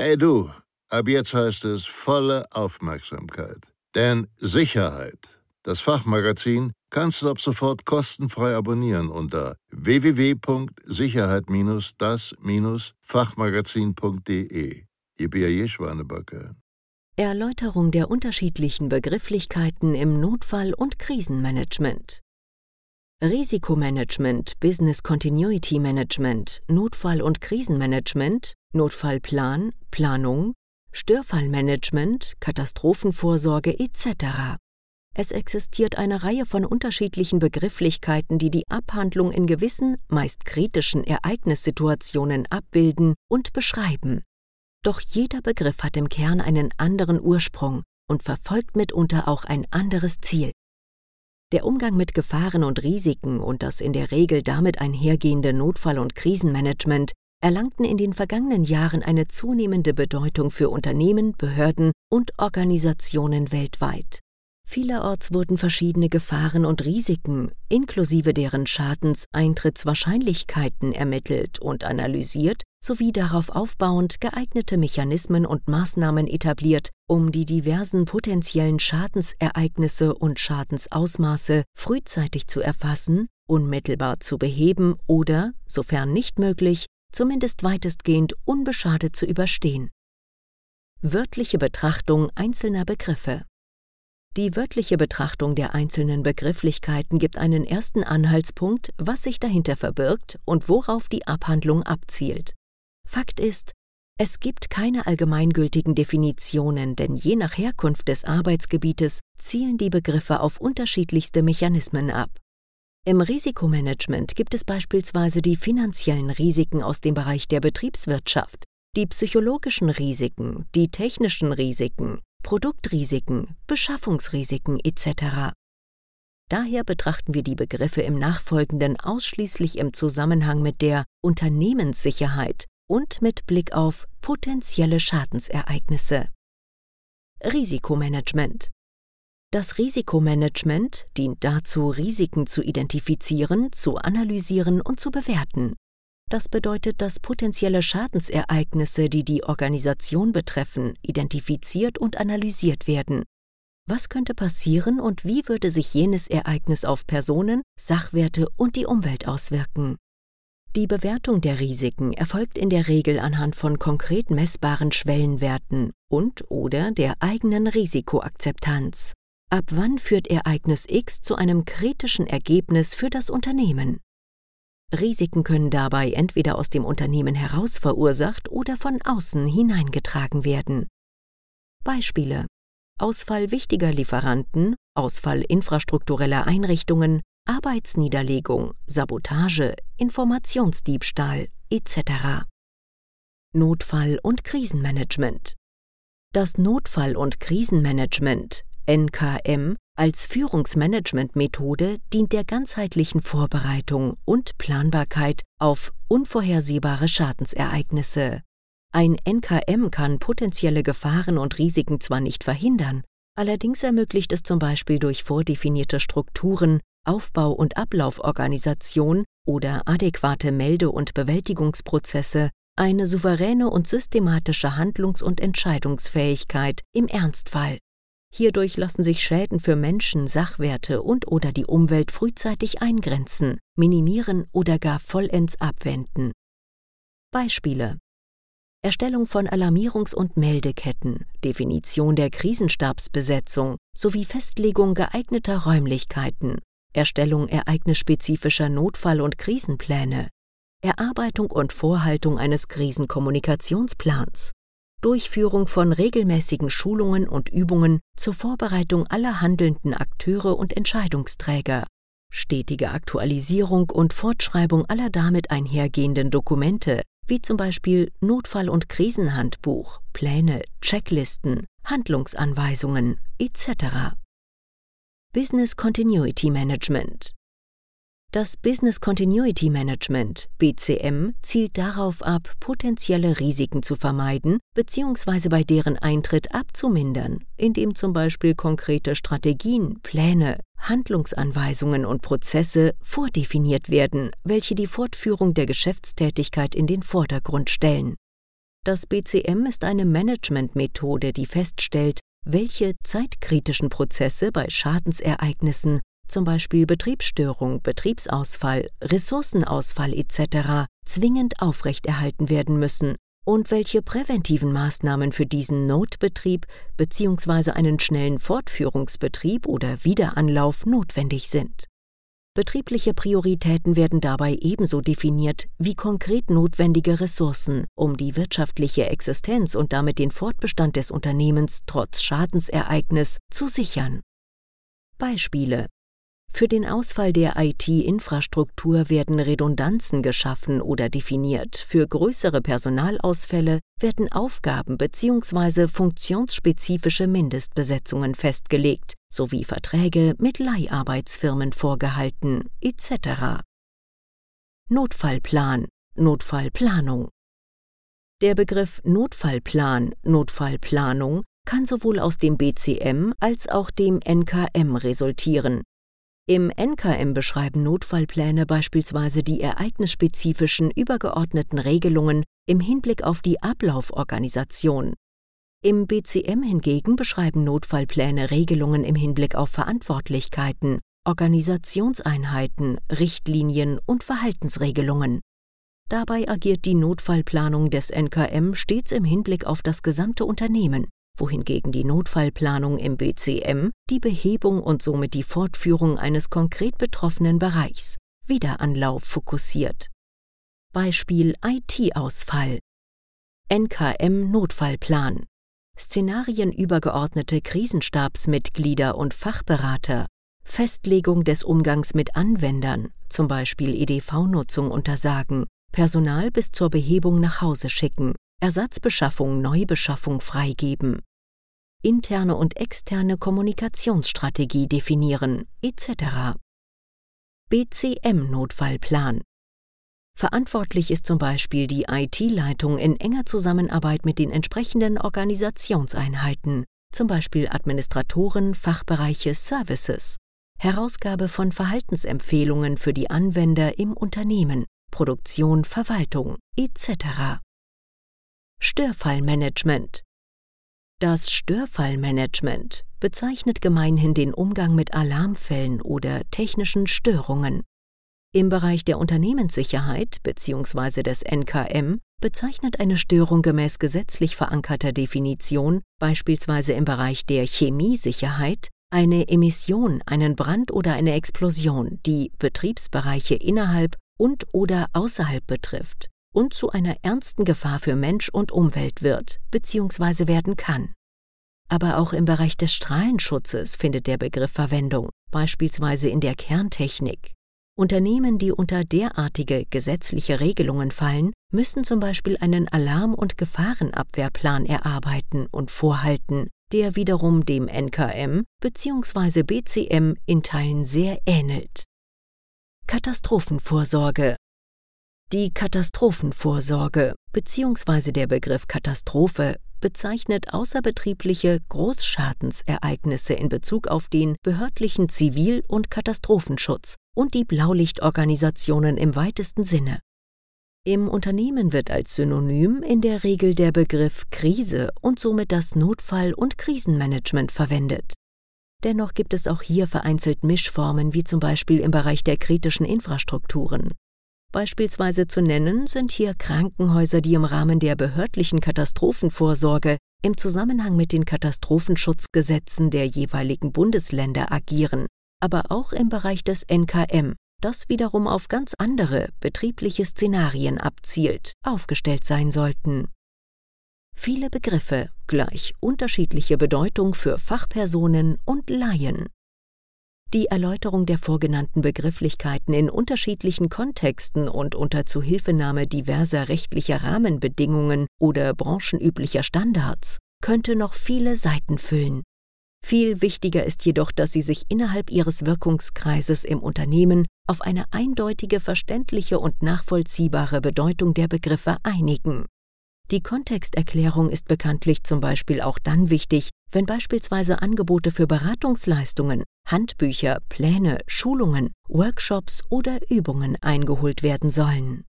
Hey du, ab jetzt heißt es volle Aufmerksamkeit. Denn Sicherheit, das Fachmagazin, kannst du ab sofort kostenfrei abonnieren unter www.sicherheit-das-fachmagazin.de. Ihr B.A.J. Schwanebacke. Erläuterung der unterschiedlichen Begrifflichkeiten im Notfall- und Krisenmanagement. Risikomanagement, Business Continuity Management, Notfall- und Krisenmanagement, Notfallplan, Planung, Störfallmanagement, Katastrophenvorsorge etc. Es existiert eine Reihe von unterschiedlichen Begrifflichkeiten, die die Abhandlung in gewissen, meist kritischen Ereignissituationen abbilden und beschreiben. Doch jeder Begriff hat im Kern einen anderen Ursprung und verfolgt mitunter auch ein anderes Ziel. Der Umgang mit Gefahren und Risiken und das in der Regel damit einhergehende Notfall- und Krisenmanagement erlangten in den vergangenen Jahren eine zunehmende Bedeutung für Unternehmen, Behörden und Organisationen weltweit. Vielerorts wurden verschiedene Gefahren und Risiken inklusive deren Schadenseintrittswahrscheinlichkeiten ermittelt und analysiert sowie darauf aufbauend geeignete Mechanismen und Maßnahmen etabliert, um die diversen potenziellen Schadensereignisse und Schadensausmaße frühzeitig zu erfassen, unmittelbar zu beheben oder, sofern nicht möglich, zumindest weitestgehend unbeschadet zu überstehen. Wörtliche Betrachtung einzelner Begriffe die wörtliche Betrachtung der einzelnen Begrifflichkeiten gibt einen ersten Anhaltspunkt, was sich dahinter verbirgt und worauf die Abhandlung abzielt. Fakt ist, es gibt keine allgemeingültigen Definitionen, denn je nach Herkunft des Arbeitsgebietes zielen die Begriffe auf unterschiedlichste Mechanismen ab. Im Risikomanagement gibt es beispielsweise die finanziellen Risiken aus dem Bereich der Betriebswirtschaft, die psychologischen Risiken, die technischen Risiken, Produktrisiken, Beschaffungsrisiken etc. Daher betrachten wir die Begriffe im Nachfolgenden ausschließlich im Zusammenhang mit der Unternehmenssicherheit und mit Blick auf potenzielle Schadensereignisse. Risikomanagement Das Risikomanagement dient dazu, Risiken zu identifizieren, zu analysieren und zu bewerten. Das bedeutet, dass potenzielle Schadensereignisse, die die Organisation betreffen, identifiziert und analysiert werden. Was könnte passieren und wie würde sich jenes Ereignis auf Personen, Sachwerte und die Umwelt auswirken? Die Bewertung der Risiken erfolgt in der Regel anhand von konkret messbaren Schwellenwerten und oder der eigenen Risikoakzeptanz. Ab wann führt Ereignis X zu einem kritischen Ergebnis für das Unternehmen? Risiken können dabei entweder aus dem Unternehmen heraus verursacht oder von außen hineingetragen werden. Beispiele Ausfall wichtiger Lieferanten, Ausfall infrastruktureller Einrichtungen, Arbeitsniederlegung, Sabotage, Informationsdiebstahl etc. Notfall- und Krisenmanagement Das Notfall- und Krisenmanagement NKM als Führungsmanagementmethode dient der ganzheitlichen Vorbereitung und Planbarkeit auf unvorhersehbare Schadensereignisse. Ein NKM kann potenzielle Gefahren und Risiken zwar nicht verhindern, allerdings ermöglicht es zum Beispiel durch vordefinierte Strukturen, Aufbau- und Ablauforganisation oder adäquate Melde- und Bewältigungsprozesse eine souveräne und systematische Handlungs- und Entscheidungsfähigkeit im Ernstfall. Hierdurch lassen sich Schäden für Menschen, Sachwerte und/oder die Umwelt frühzeitig eingrenzen, minimieren oder gar vollends abwenden. Beispiele Erstellung von Alarmierungs- und Meldeketten, Definition der Krisenstabsbesetzung sowie Festlegung geeigneter Räumlichkeiten, Erstellung ereignisspezifischer Notfall- und Krisenpläne, Erarbeitung und Vorhaltung eines Krisenkommunikationsplans, Durchführung von regelmäßigen Schulungen und Übungen zur Vorbereitung aller handelnden Akteure und Entscheidungsträger, stetige Aktualisierung und Fortschreibung aller damit einhergehenden Dokumente, wie zum Beispiel Notfall- und Krisenhandbuch, Pläne, Checklisten, Handlungsanweisungen etc. Business Continuity Management das Business Continuity Management BCM zielt darauf ab, potenzielle Risiken zu vermeiden bzw. bei deren Eintritt abzumindern, indem zum Beispiel konkrete Strategien, Pläne, Handlungsanweisungen und Prozesse vordefiniert werden, welche die Fortführung der Geschäftstätigkeit in den Vordergrund stellen. Das BCM ist eine Managementmethode, die feststellt, welche zeitkritischen Prozesse bei Schadensereignissen, zum Beispiel Betriebsstörung, Betriebsausfall, Ressourcenausfall etc., zwingend aufrechterhalten werden müssen und welche präventiven Maßnahmen für diesen Notbetrieb bzw. einen schnellen Fortführungsbetrieb oder Wiederanlauf notwendig sind. Betriebliche Prioritäten werden dabei ebenso definiert wie konkret notwendige Ressourcen, um die wirtschaftliche Existenz und damit den Fortbestand des Unternehmens trotz Schadensereignis zu sichern. Beispiele für den Ausfall der IT-Infrastruktur werden Redundanzen geschaffen oder definiert, für größere Personalausfälle werden Aufgaben bzw. funktionsspezifische Mindestbesetzungen festgelegt sowie Verträge mit Leiharbeitsfirmen vorgehalten etc. Notfallplan, Notfallplanung Der Begriff Notfallplan, Notfallplanung kann sowohl aus dem BCM als auch dem NKM resultieren, im NKM beschreiben Notfallpläne beispielsweise die ereignisspezifischen übergeordneten Regelungen im Hinblick auf die Ablauforganisation. Im BCM hingegen beschreiben Notfallpläne Regelungen im Hinblick auf Verantwortlichkeiten, Organisationseinheiten, Richtlinien und Verhaltensregelungen. Dabei agiert die Notfallplanung des NKM stets im Hinblick auf das gesamte Unternehmen wohingegen die Notfallplanung im BCM die Behebung und somit die Fortführung eines konkret betroffenen Bereichs, Wiederanlauf, fokussiert. Beispiel IT-Ausfall NKM Notfallplan. Szenarien übergeordnete Krisenstabsmitglieder und Fachberater. Festlegung des Umgangs mit Anwendern, zum Beispiel EDV-Nutzung untersagen, Personal bis zur Behebung nach Hause schicken, Ersatzbeschaffung, Neubeschaffung freigeben, interne und externe Kommunikationsstrategie definieren etc. BCM-Notfallplan Verantwortlich ist zum Beispiel die IT-Leitung in enger Zusammenarbeit mit den entsprechenden Organisationseinheiten, zum Beispiel Administratoren, Fachbereiche, Services, Herausgabe von Verhaltensempfehlungen für die Anwender im Unternehmen, Produktion, Verwaltung etc. Störfallmanagement das Störfallmanagement bezeichnet gemeinhin den Umgang mit Alarmfällen oder technischen Störungen. Im Bereich der Unternehmenssicherheit bzw. des NKM bezeichnet eine Störung gemäß gesetzlich verankerter Definition, beispielsweise im Bereich der Chemiesicherheit, eine Emission, einen Brand oder eine Explosion, die Betriebsbereiche innerhalb und/oder außerhalb betrifft und zu einer ernsten Gefahr für Mensch und Umwelt wird bzw. werden kann. Aber auch im Bereich des Strahlenschutzes findet der Begriff Verwendung, beispielsweise in der Kerntechnik. Unternehmen, die unter derartige gesetzliche Regelungen fallen, müssen zum Beispiel einen Alarm- und Gefahrenabwehrplan erarbeiten und vorhalten, der wiederum dem NKM bzw. BCM in Teilen sehr ähnelt. Katastrophenvorsorge die Katastrophenvorsorge bzw. der Begriff Katastrophe bezeichnet außerbetriebliche Großschadensereignisse in Bezug auf den behördlichen Zivil- und Katastrophenschutz und die Blaulichtorganisationen im weitesten Sinne. Im Unternehmen wird als Synonym in der Regel der Begriff Krise und somit das Notfall- und Krisenmanagement verwendet. Dennoch gibt es auch hier vereinzelt Mischformen, wie zum Beispiel im Bereich der kritischen Infrastrukturen. Beispielsweise zu nennen sind hier Krankenhäuser, die im Rahmen der behördlichen Katastrophenvorsorge im Zusammenhang mit den Katastrophenschutzgesetzen der jeweiligen Bundesländer agieren, aber auch im Bereich des NKM, das wiederum auf ganz andere betriebliche Szenarien abzielt, aufgestellt sein sollten. Viele Begriffe gleich unterschiedliche Bedeutung für Fachpersonen und Laien. Die Erläuterung der vorgenannten Begrifflichkeiten in unterschiedlichen Kontexten und unter Zuhilfenahme diverser rechtlicher Rahmenbedingungen oder branchenüblicher Standards könnte noch viele Seiten füllen. Viel wichtiger ist jedoch, dass Sie sich innerhalb Ihres Wirkungskreises im Unternehmen auf eine eindeutige, verständliche und nachvollziehbare Bedeutung der Begriffe einigen. Die Kontexterklärung ist bekanntlich zum Beispiel auch dann wichtig, wenn beispielsweise Angebote für Beratungsleistungen, Handbücher, Pläne, Schulungen, Workshops oder Übungen eingeholt werden sollen